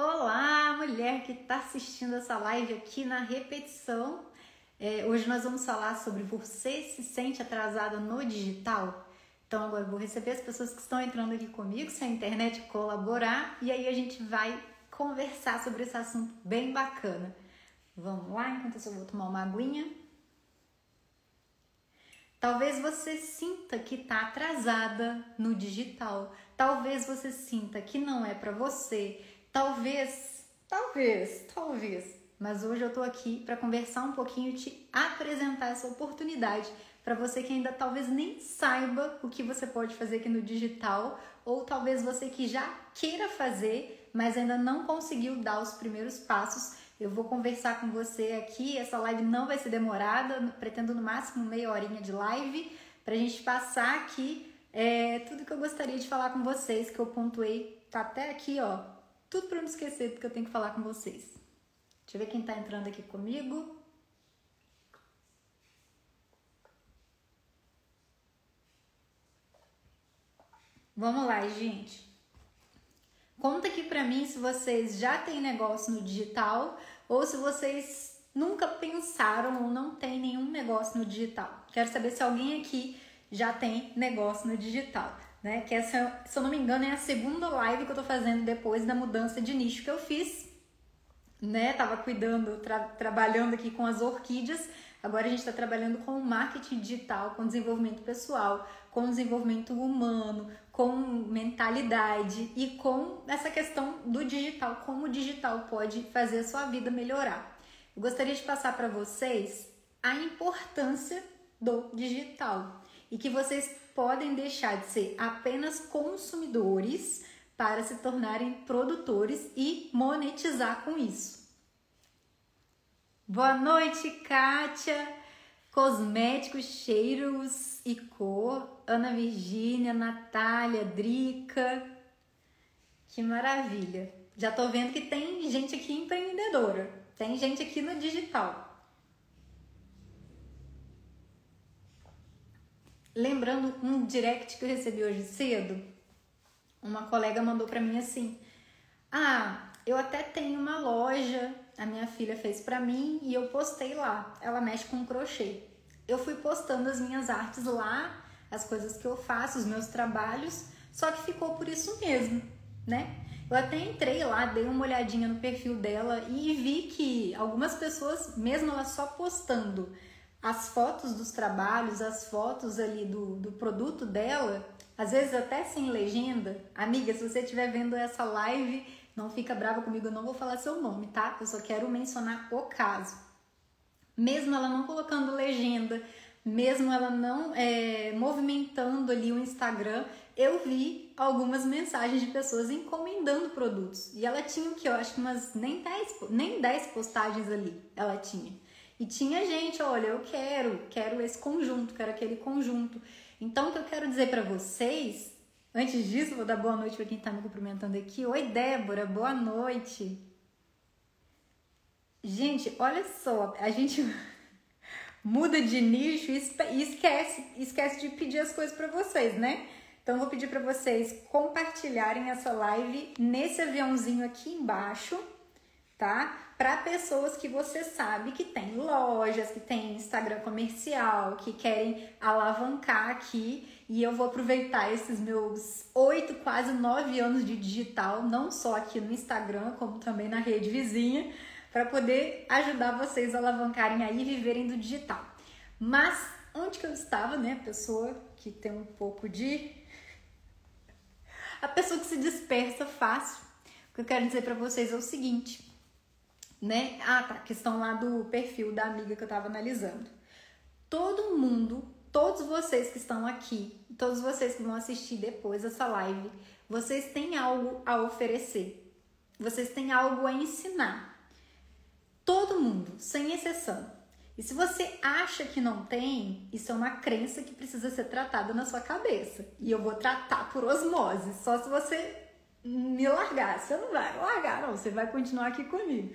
Olá, mulher que está assistindo essa live aqui na repetição. É, hoje nós vamos falar sobre você se sente atrasada no digital. Então agora eu vou receber as pessoas que estão entrando aqui comigo, se a internet colaborar, e aí a gente vai conversar sobre esse assunto bem bacana. Vamos lá, enquanto eu vou tomar uma aguinha. Talvez você sinta que está atrasada no digital. Talvez você sinta que não é para você. Talvez, talvez, talvez. Mas hoje eu tô aqui para conversar um pouquinho e te apresentar essa oportunidade para você que ainda talvez nem saiba o que você pode fazer aqui no digital, ou talvez você que já queira fazer, mas ainda não conseguiu dar os primeiros passos. Eu vou conversar com você aqui. Essa live não vai ser demorada, pretendo no máximo meia horinha de live para a gente passar aqui é, tudo que eu gostaria de falar com vocês, que eu pontuei, tá até aqui, ó, tudo para não esquecer do que eu tenho que falar com vocês. Deixa eu ver quem está entrando aqui comigo. Vamos lá, gente. Conta aqui para mim se vocês já têm negócio no digital ou se vocês nunca pensaram ou não têm nenhum negócio no digital. Quero saber se alguém aqui já tem negócio no digital né? Que essa, se eu não me engano, é a segunda live que eu tô fazendo depois da mudança de nicho que eu fiz, né? Tava cuidando, tra trabalhando aqui com as orquídeas. Agora a gente está trabalhando com o marketing digital, com desenvolvimento pessoal, com desenvolvimento humano, com mentalidade e com essa questão do digital, como o digital pode fazer a sua vida melhorar. Eu gostaria de passar para vocês a importância do digital e que vocês podem deixar de ser apenas consumidores para se tornarem produtores e monetizar com isso. Boa noite, Kátia! Cosméticos, cheiros e cor, Ana Virgínia, Natália, Drica. Que maravilha! Já tô vendo que tem gente aqui empreendedora, tem gente aqui no digital. Lembrando um direct que eu recebi hoje cedo, uma colega mandou para mim assim: "Ah, eu até tenho uma loja, a minha filha fez para mim e eu postei lá. Ela mexe com crochê. Eu fui postando as minhas artes lá, as coisas que eu faço, os meus trabalhos, só que ficou por isso mesmo, né? Eu até entrei lá, dei uma olhadinha no perfil dela e vi que algumas pessoas, mesmo ela só postando as fotos dos trabalhos, as fotos ali do, do produto dela, às vezes até sem legenda. Amiga, se você estiver vendo essa live, não fica brava comigo, eu não vou falar seu nome, tá? Eu só quero mencionar o caso. Mesmo ela não colocando legenda, mesmo ela não é, movimentando ali o Instagram, eu vi algumas mensagens de pessoas encomendando produtos. E ela tinha o que? Eu acho que umas nem 10, nem 10 postagens ali ela tinha. E tinha gente, olha, eu quero, quero esse conjunto, quero aquele conjunto. Então, o que eu quero dizer para vocês, antes disso, vou dar boa noite para quem está me cumprimentando aqui. Oi, Débora, boa noite. Gente, olha só, a gente muda de nicho e esquece, esquece de pedir as coisas para vocês, né? Então, vou pedir para vocês compartilharem essa live nesse aviãozinho aqui embaixo tá? Para pessoas que você sabe que tem lojas, que tem Instagram comercial, que querem alavancar aqui. E eu vou aproveitar esses meus oito, quase nove anos de digital, não só aqui no Instagram, como também na rede vizinha, para poder ajudar vocês a alavancarem aí e viverem do digital. Mas onde que eu estava, né? Pessoa que tem um pouco de. A pessoa que se dispersa fácil. O que eu quero dizer para vocês é o seguinte: né? Ah, tá, questão lá do perfil da amiga que eu tava analisando. Todo mundo, todos vocês que estão aqui, todos vocês que vão assistir depois essa live, vocês têm algo a oferecer. Vocês têm algo a ensinar. Todo mundo, sem exceção. E se você acha que não tem, isso é uma crença que precisa ser tratada na sua cabeça. E eu vou tratar por osmose, só se você me largar. Você não vai largar, não, você vai continuar aqui comigo.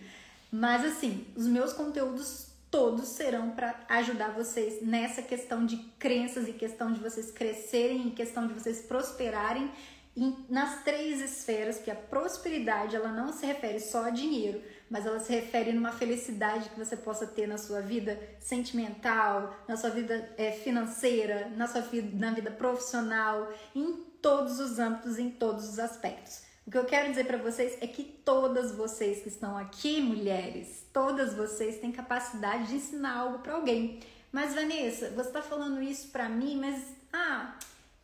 Mas assim, os meus conteúdos todos serão para ajudar vocês nessa questão de crenças e questão de vocês crescerem e questão de vocês prosperarem em, nas três esferas, que a prosperidade ela não se refere só a dinheiro, mas ela se refere numa felicidade que você possa ter na sua vida sentimental, na sua vida é, financeira, na sua vida, na vida profissional, em todos os âmbitos, em todos os aspectos. O que eu quero dizer para vocês é que todas vocês que estão aqui, mulheres, todas vocês têm capacidade de ensinar algo para alguém. Mas Vanessa, você está falando isso para mim, mas ah,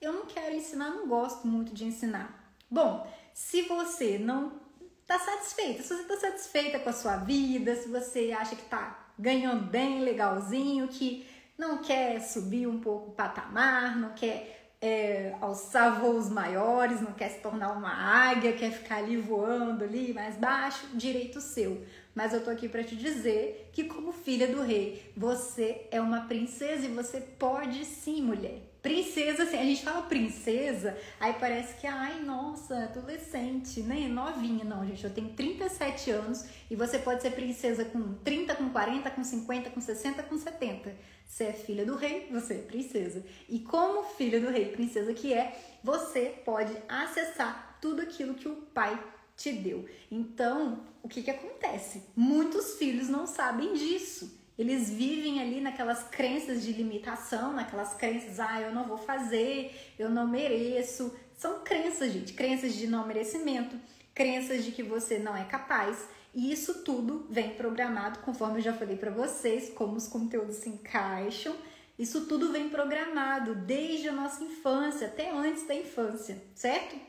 eu não quero ensinar, não gosto muito de ensinar. Bom, se você não está satisfeita, se você está satisfeita com a sua vida, se você acha que está ganhando bem, legalzinho, que não quer subir um pouco o patamar, não quer é, alçar voos maiores, não quer se tornar uma águia, quer ficar ali voando ali mais baixo, direito seu. Mas eu tô aqui para te dizer que como filha do rei, você é uma princesa e você pode sim, mulher. Princesa, assim, a gente fala princesa, aí parece que, ai, nossa, adolescente, né? Novinha. Não, gente, eu tenho 37 anos e você pode ser princesa com 30, com 40, com 50, com 60, com 70. Você é filha do rei, você é princesa. E como filha do rei, princesa que é, você pode acessar tudo aquilo que o pai te deu. Então, o que que acontece? Muitos filhos não sabem disso. Eles vivem ali naquelas crenças de limitação, naquelas crenças, ah, eu não vou fazer, eu não mereço. São crenças, gente, crenças de não merecimento, crenças de que você não é capaz. E isso tudo vem programado, conforme eu já falei para vocês, como os conteúdos se encaixam. Isso tudo vem programado desde a nossa infância, até antes da infância, certo?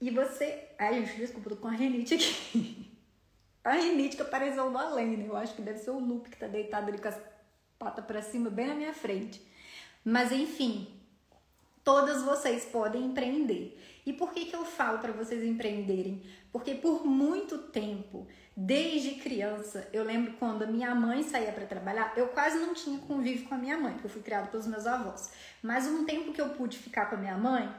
E você. Ai, gente, desculpa, tô com a renite aqui. A rinite que apareceu no além, né? Eu acho que deve ser o Lupe que tá deitado ali com as patas para cima, bem na minha frente. Mas enfim, todas vocês podem empreender. E por que, que eu falo para vocês empreenderem? Porque por muito tempo, desde criança, eu lembro quando a minha mãe saía para trabalhar, eu quase não tinha convívio com a minha mãe, porque eu fui criada pelos meus avós. Mas um tempo que eu pude ficar com a minha mãe,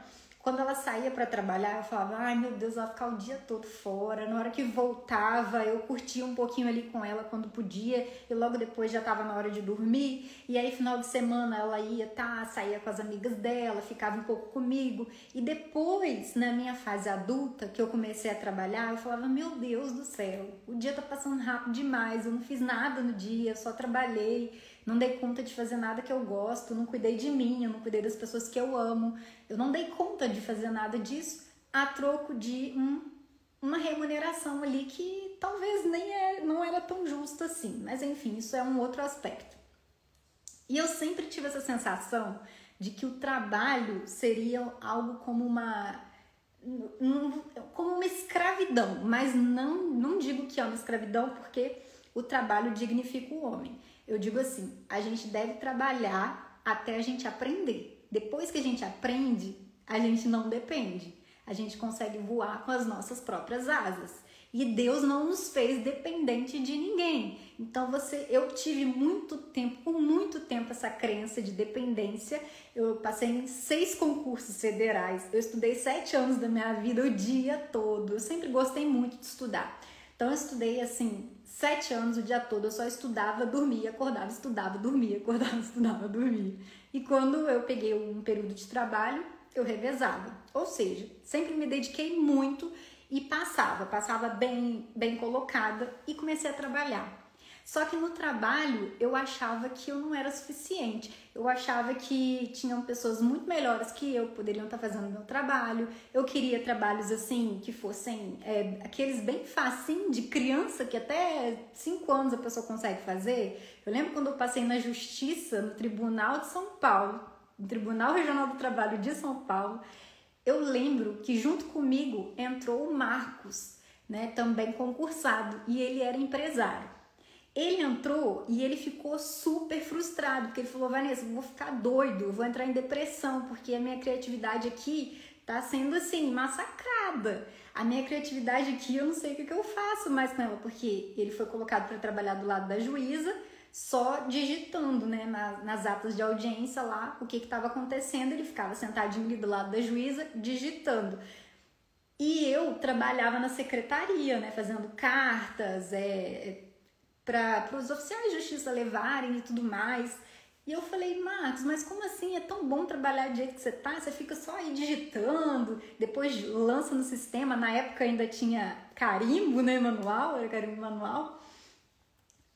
quando ela saía para trabalhar, eu falava: ai meu Deus, ela ficar o dia todo fora. Na hora que voltava, eu curtia um pouquinho ali com ela quando podia, e logo depois já estava na hora de dormir. E aí, final de semana, ela ia, tá, saía com as amigas dela, ficava um pouco comigo. E depois, na minha fase adulta, que eu comecei a trabalhar, eu falava: meu Deus do céu, o dia tá passando rápido demais, eu não fiz nada no dia, eu só trabalhei não dei conta de fazer nada que eu gosto, não cuidei de mim, eu não cuidei das pessoas que eu amo, eu não dei conta de fazer nada disso a troco de um, uma remuneração ali que talvez nem é, não era tão justa assim, mas enfim, isso é um outro aspecto. E eu sempre tive essa sensação de que o trabalho seria algo como uma como uma escravidão, mas não não digo que é uma escravidão porque o trabalho dignifica o homem. Eu digo assim: a gente deve trabalhar até a gente aprender. Depois que a gente aprende, a gente não depende. A gente consegue voar com as nossas próprias asas. E Deus não nos fez dependente de ninguém. Então você, eu tive muito tempo, por muito tempo essa crença de dependência. Eu passei em seis concursos federais. Eu estudei sete anos da minha vida o dia todo. Eu sempre gostei muito de estudar. Então eu estudei assim sete anos o dia todo. Eu só estudava, dormia, acordava, estudava, dormia, acordava, estudava, dormia. E quando eu peguei um período de trabalho, eu revezava. Ou seja, sempre me dediquei muito e passava, passava bem, bem colocada e comecei a trabalhar. Só que no trabalho eu achava que eu não era suficiente. Eu achava que tinham pessoas muito melhores que eu poderiam estar fazendo o meu trabalho. Eu queria trabalhos assim que fossem é, aqueles bem facinho de criança que até 5 anos a pessoa consegue fazer. Eu lembro quando eu passei na justiça no Tribunal de São Paulo, no Tribunal Regional do Trabalho de São Paulo. Eu lembro que junto comigo entrou o Marcos, né, também concursado, e ele era empresário. Ele entrou e ele ficou super frustrado, porque ele falou: Vanessa, eu vou ficar doido, eu vou entrar em depressão, porque a minha criatividade aqui tá sendo assim, massacrada. A minha criatividade aqui, eu não sei o que, que eu faço mais com ela, porque ele foi colocado para trabalhar do lado da juíza, só digitando, né, nas, nas atas de audiência lá, o que estava acontecendo. Ele ficava sentadinho ali do lado da juíza, digitando. E eu trabalhava na secretaria, né, fazendo cartas, é, para os oficiais de justiça levarem e tudo mais. E eu falei, Marcos, mas como assim? É tão bom trabalhar do jeito que você tá? Você fica só aí digitando, depois lança no sistema. Na época ainda tinha carimbo, né? Manual, era carimbo manual.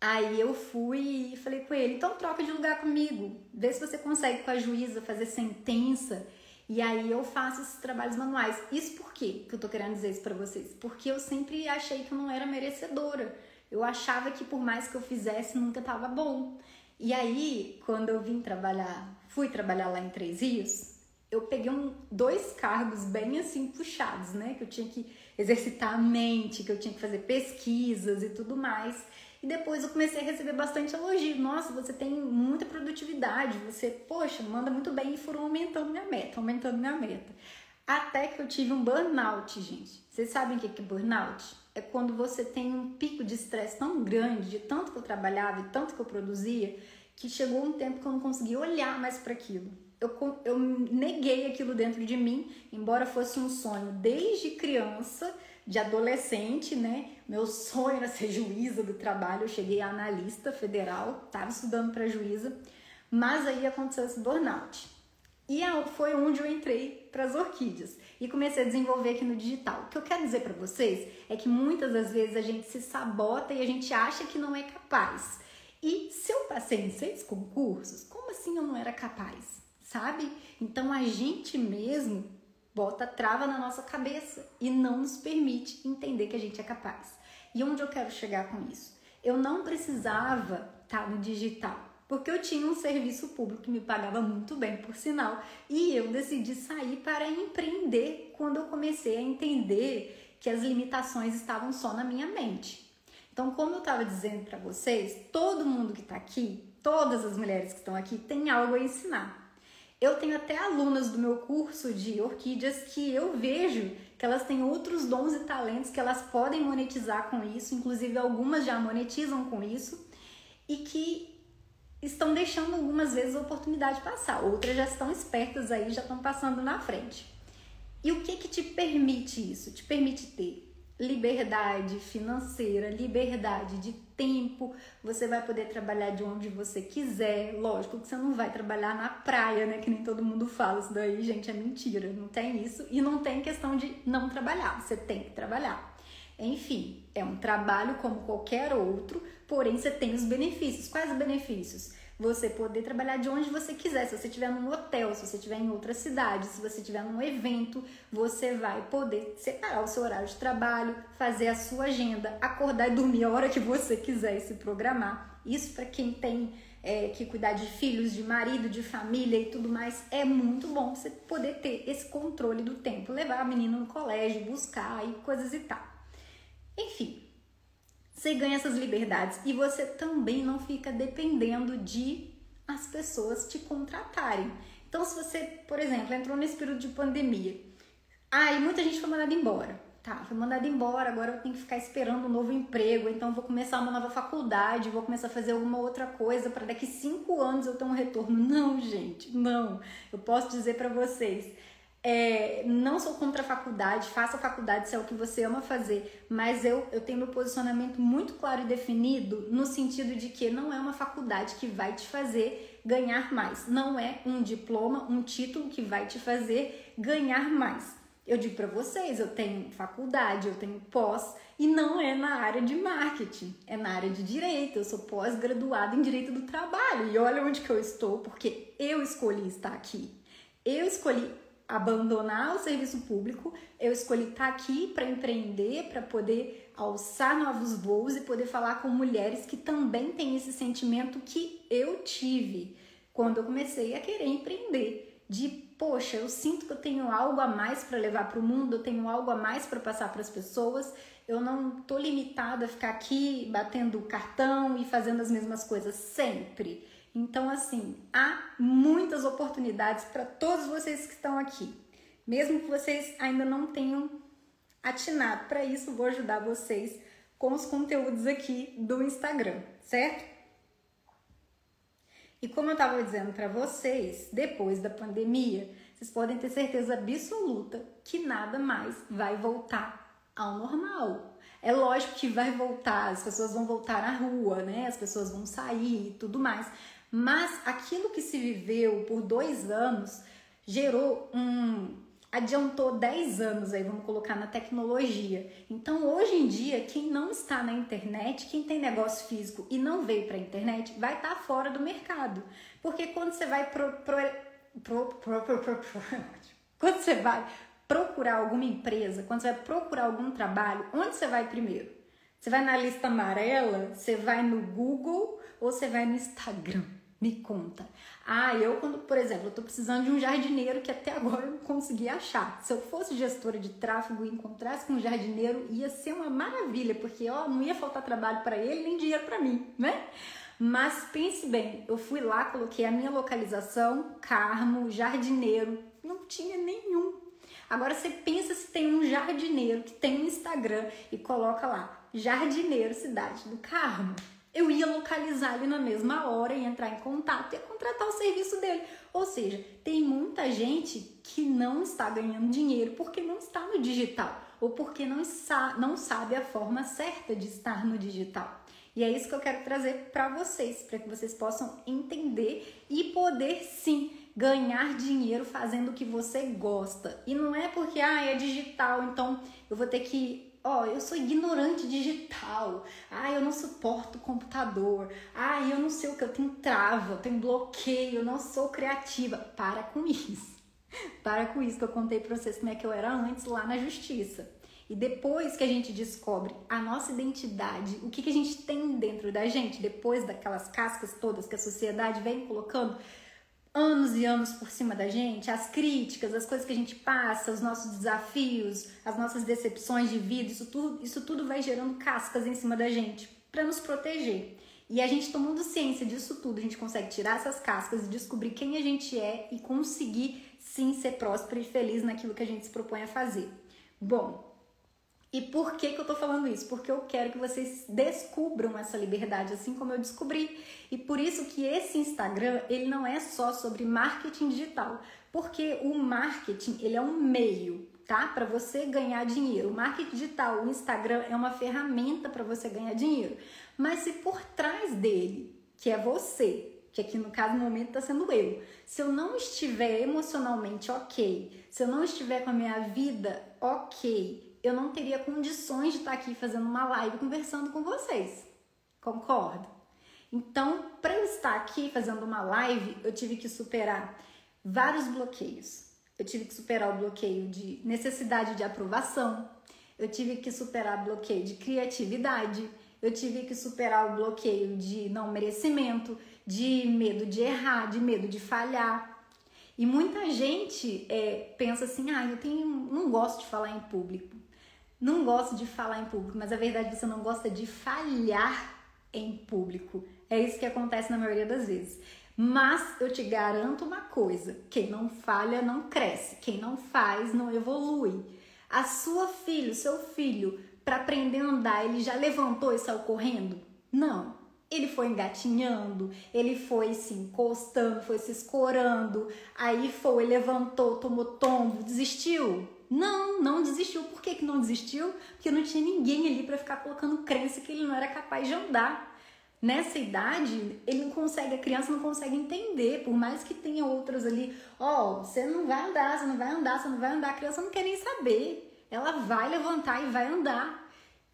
Aí eu fui e falei com ele, então troca de lugar comigo. Vê se você consegue com a juíza fazer sentença. E aí eu faço esses trabalhos manuais. Isso por quê que eu tô querendo dizer isso pra vocês? Porque eu sempre achei que eu não era merecedora. Eu achava que por mais que eu fizesse, nunca tava bom. E aí, quando eu vim trabalhar, fui trabalhar lá em Três Rios, eu peguei um, dois cargos bem assim puxados, né? Que eu tinha que exercitar a mente, que eu tinha que fazer pesquisas e tudo mais. E depois eu comecei a receber bastante elogio. Nossa, você tem muita produtividade, você, poxa, manda muito bem e foram aumentando minha meta, aumentando minha meta. Até que eu tive um burnout, gente. Vocês sabem o que é burnout? É quando você tem um pico de estresse tão grande, de tanto que eu trabalhava e tanto que eu produzia, que chegou um tempo que eu não conseguia olhar mais para aquilo. Eu, eu neguei aquilo dentro de mim, embora fosse um sonho desde criança, de adolescente, né? Meu sonho era ser juíza do trabalho. Eu cheguei a analista federal, estava estudando para juíza, mas aí aconteceu esse burnout. E foi onde eu entrei para as orquídeas e comecei a desenvolver aqui no digital. O que eu quero dizer para vocês é que muitas das vezes a gente se sabota e a gente acha que não é capaz. E se eu passei em seis concursos, como assim eu não era capaz? Sabe? Então a gente mesmo bota trava na nossa cabeça e não nos permite entender que a gente é capaz. E onde eu quero chegar com isso? Eu não precisava estar tá no digital porque eu tinha um serviço público que me pagava muito bem, por sinal, e eu decidi sair para empreender quando eu comecei a entender que as limitações estavam só na minha mente. Então, como eu estava dizendo para vocês, todo mundo que está aqui, todas as mulheres que estão aqui, tem algo a ensinar. Eu tenho até alunas do meu curso de orquídeas que eu vejo que elas têm outros dons e talentos que elas podem monetizar com isso, inclusive algumas já monetizam com isso, e que estão deixando algumas vezes a oportunidade passar, outras já estão espertas aí, já estão passando na frente. E o que que te permite isso? Te permite ter liberdade financeira, liberdade de tempo, você vai poder trabalhar de onde você quiser. Lógico que você não vai trabalhar na praia, né? Que nem todo mundo fala. Isso daí, gente, é mentira. Não tem isso. E não tem questão de não trabalhar. Você tem que trabalhar. Enfim, é um trabalho como qualquer outro, porém você tem os benefícios. Quais os benefícios? Você poder trabalhar de onde você quiser. Se você estiver num hotel, se você estiver em outra cidade, se você estiver num evento, você vai poder separar o seu horário de trabalho, fazer a sua agenda, acordar e dormir a hora que você quiser e se programar. Isso para quem tem é, que cuidar de filhos, de marido, de família e tudo mais, é muito bom você poder ter esse controle do tempo, levar a menina no colégio, buscar e coisas e tal. Enfim, você ganha essas liberdades e você também não fica dependendo de as pessoas te contratarem. Então, se você, por exemplo, entrou nesse período de pandemia, ah, muita gente foi mandada embora. Tá, foi mandada embora, agora eu tenho que ficar esperando um novo emprego, então vou começar uma nova faculdade, vou começar a fazer alguma outra coisa para daqui cinco anos eu ter um retorno. Não, gente, não. Eu posso dizer para vocês, é, não sou contra a faculdade, faça a faculdade se é o que você ama fazer, mas eu, eu tenho meu posicionamento muito claro e definido no sentido de que não é uma faculdade que vai te fazer ganhar mais, não é um diploma, um título que vai te fazer ganhar mais. Eu digo para vocês, eu tenho faculdade, eu tenho pós e não é na área de marketing, é na área de direito. Eu sou pós-graduada em direito do trabalho e olha onde que eu estou, porque eu escolhi estar aqui. Eu escolhi abandonar o serviço público, eu escolhi estar aqui para empreender, para poder alçar novos voos e poder falar com mulheres que também têm esse sentimento que eu tive quando eu comecei a querer empreender. De, poxa, eu sinto que eu tenho algo a mais para levar para o mundo, eu tenho algo a mais para passar para as pessoas, eu não tô limitada a ficar aqui batendo cartão e fazendo as mesmas coisas sempre. Então, assim, há muitas oportunidades para todos vocês que estão aqui. Mesmo que vocês ainda não tenham atinado para isso, vou ajudar vocês com os conteúdos aqui do Instagram, certo? E como eu estava dizendo para vocês, depois da pandemia, vocês podem ter certeza absoluta que nada mais vai voltar ao normal. É lógico que vai voltar, as pessoas vão voltar à rua, né? As pessoas vão sair e tudo mais Mas aquilo que se viveu por dois anos gerou um. adiantou 10 anos aí, vamos colocar na tecnologia. Então, hoje em dia, quem não está na internet, quem tem negócio físico e não veio para a internet, vai estar tá fora do mercado. Porque quando você vai pro, pro, pro, quando você vai procurar alguma empresa, quando você vai procurar algum trabalho, onde você vai primeiro? Você vai na lista amarela? Você vai no Google ou você vai no Instagram? Me conta. Ah, eu quando, por exemplo, eu tô precisando de um jardineiro que até agora eu não consegui achar. Se eu fosse gestora de tráfego e encontrasse com um jardineiro, ia ser uma maravilha, porque ó, não ia faltar trabalho para ele nem dinheiro para mim, né? Mas pense bem, eu fui lá, coloquei a minha localização, Carmo, jardineiro, não tinha nenhum. Agora você pensa se tem um jardineiro que tem um Instagram e coloca lá, jardineiro cidade do Carmo. Eu ia localizar ele na mesma hora e entrar em contato e contratar o serviço dele. Ou seja, tem muita gente que não está ganhando dinheiro porque não está no digital ou porque não, não sabe a forma certa de estar no digital. E é isso que eu quero trazer para vocês, para que vocês possam entender e poder sim ganhar dinheiro fazendo o que você gosta. E não é porque ah, é digital, então eu vou ter que ó, oh, eu sou ignorante digital. Ah, eu não suporto computador. Ah, eu não sei o que eu tenho trava, eu tenho bloqueio, eu não sou criativa. Para com isso. Para com isso que eu contei para vocês como é que eu era antes lá na justiça. E depois que a gente descobre a nossa identidade, o que, que a gente tem dentro da gente, depois daquelas cascas todas que a sociedade vem colocando anos e anos por cima da gente, as críticas, as coisas que a gente passa, os nossos desafios, as nossas decepções de vida, isso tudo, isso tudo vai gerando cascas em cima da gente para nos proteger. E a gente tomando ciência disso tudo, a gente consegue tirar essas cascas e descobrir quem a gente é e conseguir sim ser próspero e feliz naquilo que a gente se propõe a fazer. Bom, e por que, que eu tô falando isso? Porque eu quero que vocês descubram essa liberdade, assim como eu descobri. E por isso que esse Instagram, ele não é só sobre marketing digital, porque o marketing, ele é um meio, tá? Para você ganhar dinheiro. O marketing digital, o Instagram é uma ferramenta para você ganhar dinheiro. Mas se por trás dele, que é você, que aqui no caso no momento está sendo eu. Se eu não estiver emocionalmente ok, se eu não estiver com a minha vida ok, eu não teria condições de estar aqui fazendo uma live conversando com vocês. Concordo? Então, para eu estar aqui fazendo uma live, eu tive que superar vários bloqueios. Eu tive que superar o bloqueio de necessidade de aprovação, eu tive que superar o bloqueio de criatividade, eu tive que superar o bloqueio de não merecimento, de medo de errar, de medo de falhar. E muita gente é, pensa assim: ah, eu tenho, não gosto de falar em público não gosto de falar em público, mas a verdade é que você não gosta de falhar em público. É isso que acontece na maioria das vezes. Mas eu te garanto uma coisa: quem não falha não cresce, quem não faz não evolui. A sua filha, o seu filho, para aprender a andar, ele já levantou e saiu correndo? Não. Ele foi engatinhando, ele foi se encostando, foi se escorando, aí foi, levantou, tomou tombo, desistiu? Não, não desistiu. Por que, que não desistiu? Porque não tinha ninguém ali para ficar colocando crença que ele não era capaz de andar. Nessa idade, ele não consegue, a criança não consegue entender, por mais que tenha outras ali, ó, oh, você não vai andar, você não vai andar, você não vai andar, a criança não quer nem saber. Ela vai levantar e vai andar.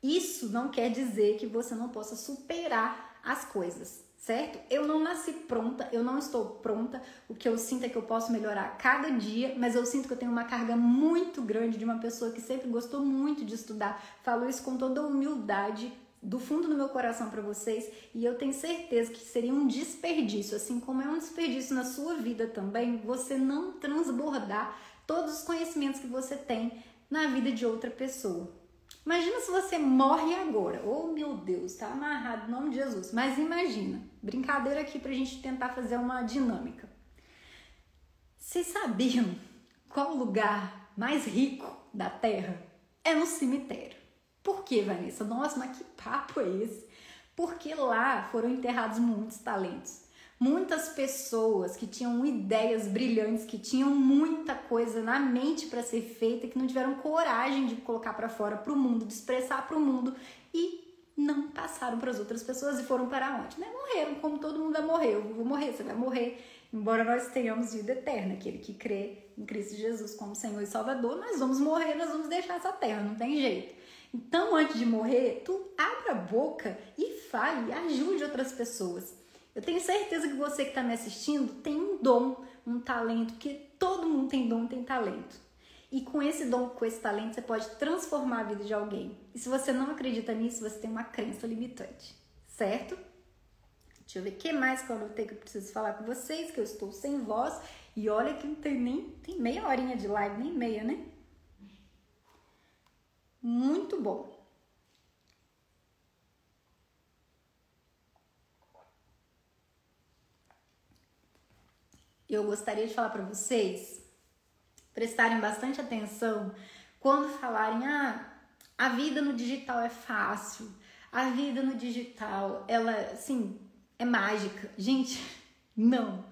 Isso não quer dizer que você não possa superar as coisas certo? Eu não nasci pronta, eu não estou pronta. O que eu sinto é que eu posso melhorar cada dia, mas eu sinto que eu tenho uma carga muito grande de uma pessoa que sempre gostou muito de estudar. Falo isso com toda humildade, do fundo do meu coração para vocês, e eu tenho certeza que seria um desperdício, assim como é um desperdício na sua vida também, você não transbordar todos os conhecimentos que você tem na vida de outra pessoa. Imagina se você morre agora. Oh, meu Deus, tá amarrado em nome de Jesus. Mas imagina, brincadeira aqui pra gente tentar fazer uma dinâmica. Vocês sabiam qual o lugar mais rico da Terra? É no cemitério. Por que, Vanessa? Nossa, mas que papo é esse? Porque lá foram enterrados muitos talentos muitas pessoas que tinham ideias brilhantes, que tinham muita coisa na mente para ser feita, que não tiveram coragem de colocar para fora para o mundo, de expressar para o mundo e não passaram para as outras pessoas e foram para onde? Né? Morreram, como todo mundo vai morrer. Eu vou morrer, você vai morrer. Embora nós tenhamos vida eterna, aquele que crê em Cristo Jesus como Senhor e Salvador, nós vamos morrer, nós vamos deixar essa terra, não tem jeito. Então, antes de morrer, tu abra a boca e fale, ajude outras pessoas. Eu tenho certeza que você que está me assistindo tem um dom, um talento, porque todo mundo tem dom, tem talento. E com esse dom, com esse talento, você pode transformar a vida de alguém. E se você não acredita nisso, você tem uma crença limitante, certo? Deixa eu ver o que mais que eu tenho que eu preciso falar com vocês, que eu estou sem voz. E olha que não tem nem tem meia horinha de live, nem meia, né? Muito bom. Eu gostaria de falar para vocês prestarem bastante atenção quando falarem ah, a vida no digital é fácil, a vida no digital, ela, assim, é mágica. Gente, não.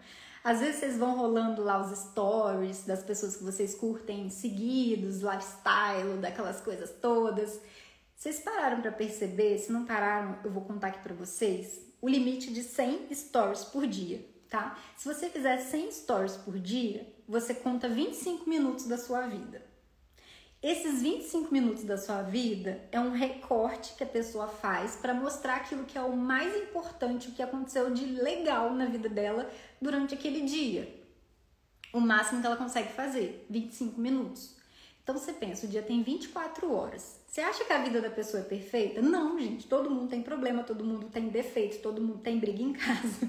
Às vezes vocês vão rolando lá os stories das pessoas que vocês curtem seguidos, lifestyle, daquelas coisas todas. Vocês pararam para perceber? Se não pararam, eu vou contar aqui para vocês o limite de 100 stories por dia, tá? Se você fizer 100 stories por dia, você conta 25 minutos da sua vida. Esses 25 minutos da sua vida é um recorte que a pessoa faz para mostrar aquilo que é o mais importante, o que aconteceu de legal na vida dela durante aquele dia. O máximo que ela consegue fazer, 25 minutos. Então você pensa, o dia tem 24 horas. Você acha que a vida da pessoa é perfeita? Não, gente. Todo mundo tem problema, todo mundo tem defeito, todo mundo tem briga em casa.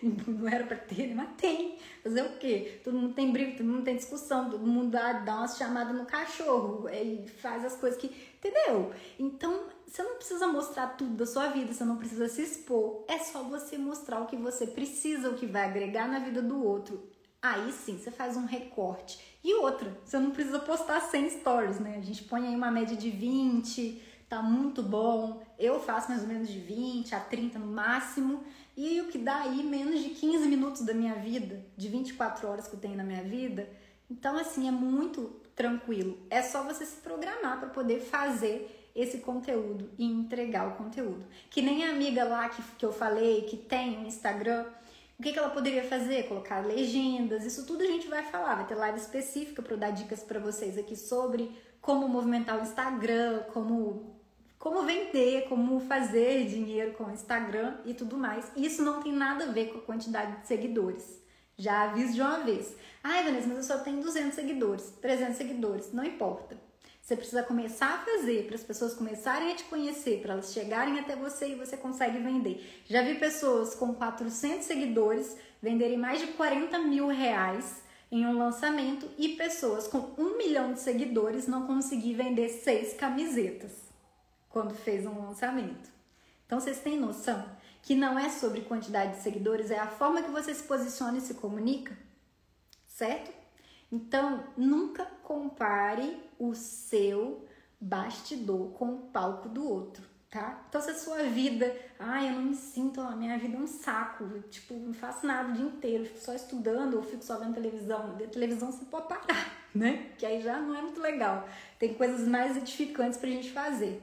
Não era pra ter, mas tem. Fazer o quê? Todo mundo tem briga, todo mundo tem discussão, todo mundo dá, dá umas chamadas no cachorro e faz as coisas que. Entendeu? Então, você não precisa mostrar tudo da sua vida, você não precisa se expor. É só você mostrar o que você precisa, o que vai agregar na vida do outro. Aí sim, você faz um recorte e outra, você não precisa postar 100 stories, né? A gente põe aí uma média de 20, tá muito bom. Eu faço mais ou menos de 20 a 30 no máximo. E o que dá aí menos de 15 minutos da minha vida, de 24 horas que eu tenho na minha vida. Então, assim, é muito tranquilo. É só você se programar para poder fazer esse conteúdo e entregar o conteúdo. Que nem a amiga lá que, que eu falei, que tem um Instagram o que, que ela poderia fazer? Colocar legendas, isso tudo a gente vai falar. Vai ter live específica para dar dicas para vocês aqui sobre como movimentar o Instagram, como como vender, como fazer dinheiro com o Instagram e tudo mais. Isso não tem nada a ver com a quantidade de seguidores. Já aviso de uma vez. Ai, Vanessa, mas eu só tenho 200 seguidores, 300 seguidores. Não importa. Você precisa começar a fazer para as pessoas começarem a te conhecer, para elas chegarem até você e você consegue vender. Já vi pessoas com 400 seguidores venderem mais de 40 mil reais em um lançamento e pessoas com um milhão de seguidores não conseguir vender seis camisetas quando fez um lançamento. Então vocês têm noção que não é sobre quantidade de seguidores, é a forma que você se posiciona e se comunica, certo? Então, nunca compare o seu bastidor com o palco do outro, tá? Então, se a sua vida, ai, eu não me sinto, a minha vida é um saco, eu, tipo, não faço nada o dia inteiro, fico só estudando ou fico só vendo televisão. De televisão você pode parar, né? Que aí já não é muito legal. Tem coisas mais edificantes pra gente fazer.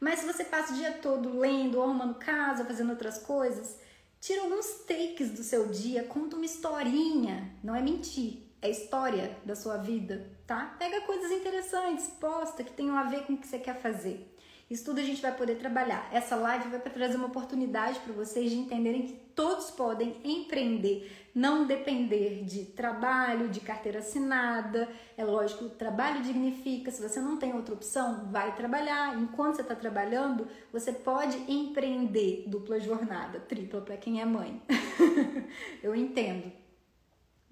Mas se você passa o dia todo lendo, arrumando casa, fazendo outras coisas, tira alguns takes do seu dia, conta uma historinha, não é mentir é história da sua vida, tá? Pega coisas interessantes, posta que tenham a ver com o que você quer fazer. Isso tudo a gente vai poder trabalhar. Essa live vai trazer uma oportunidade para vocês de entenderem que todos podem empreender, não depender de trabalho, de carteira assinada. É lógico, o trabalho dignifica. Se você não tem outra opção, vai trabalhar. Enquanto você está trabalhando, você pode empreender dupla jornada, tripla para quem é mãe. Eu entendo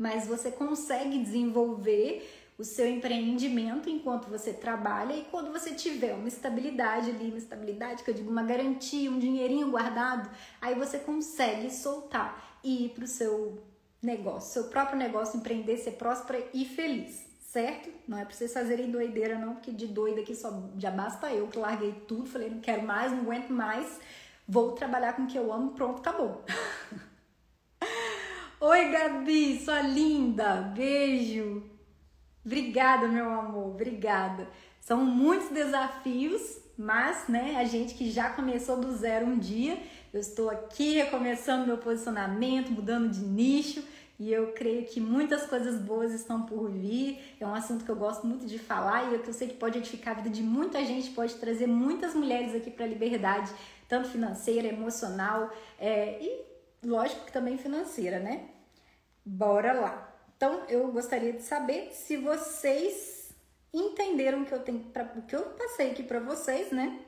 mas você consegue desenvolver o seu empreendimento enquanto você trabalha e quando você tiver uma estabilidade ali, uma estabilidade que eu digo uma garantia, um dinheirinho guardado, aí você consegue soltar e ir para o seu negócio, seu próprio negócio, empreender, ser próspera e feliz, certo? Não é para vocês fazerem doideira não, porque de doida aqui só já basta eu que larguei tudo, falei não quero mais, não aguento mais, vou trabalhar com o que eu amo, pronto, acabou. Oi, Gabi, sua linda. Beijo. Obrigada, meu amor. Obrigada. São muitos desafios, mas, né, a gente que já começou do zero um dia, eu estou aqui recomeçando meu posicionamento, mudando de nicho e eu creio que muitas coisas boas estão por vir. É um assunto que eu gosto muito de falar e que eu sei que pode edificar a vida de muita gente, pode trazer muitas mulheres aqui para a liberdade, tanto financeira, emocional é, e, lógico, que também financeira, né? Bora lá. Então, eu gostaria de saber se vocês entenderam que eu tenho para o que eu passei aqui para vocês, né?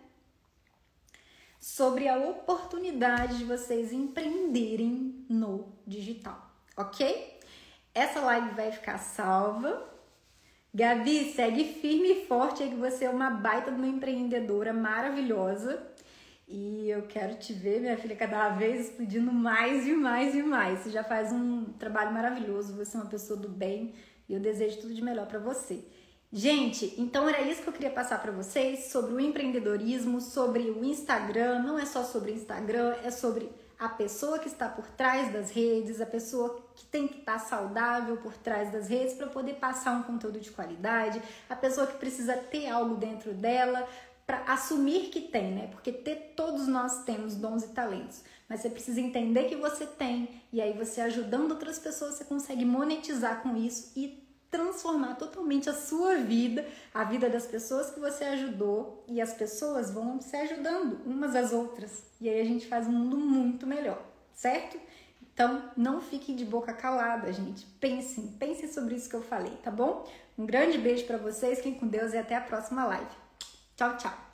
sobre a oportunidade de vocês empreenderem no digital, ok? Essa live vai ficar salva. Gabi, segue firme e forte aí que você é uma baita de uma empreendedora maravilhosa. E eu quero te ver, minha filha, cada vez explodindo mais e mais e mais. Você já faz um trabalho maravilhoso, você é uma pessoa do bem e eu desejo tudo de melhor para você. Gente, então era isso que eu queria passar para vocês sobre o empreendedorismo, sobre o Instagram. Não é só sobre Instagram, é sobre a pessoa que está por trás das redes, a pessoa que tem que estar saudável por trás das redes para poder passar um conteúdo de qualidade, a pessoa que precisa ter algo dentro dela para assumir que tem, né? Porque ter todos nós temos dons e talentos, mas você precisa entender que você tem e aí você ajudando outras pessoas você consegue monetizar com isso e transformar totalmente a sua vida, a vida das pessoas que você ajudou e as pessoas vão se ajudando umas às outras. E aí a gente faz um mundo muito melhor, certo? Então, não fiquem de boca calada, gente. Pensem, pensem sobre isso que eu falei, tá bom? Um grande beijo para vocês, fiquem com Deus e até a próxima live. Tchau, tchau.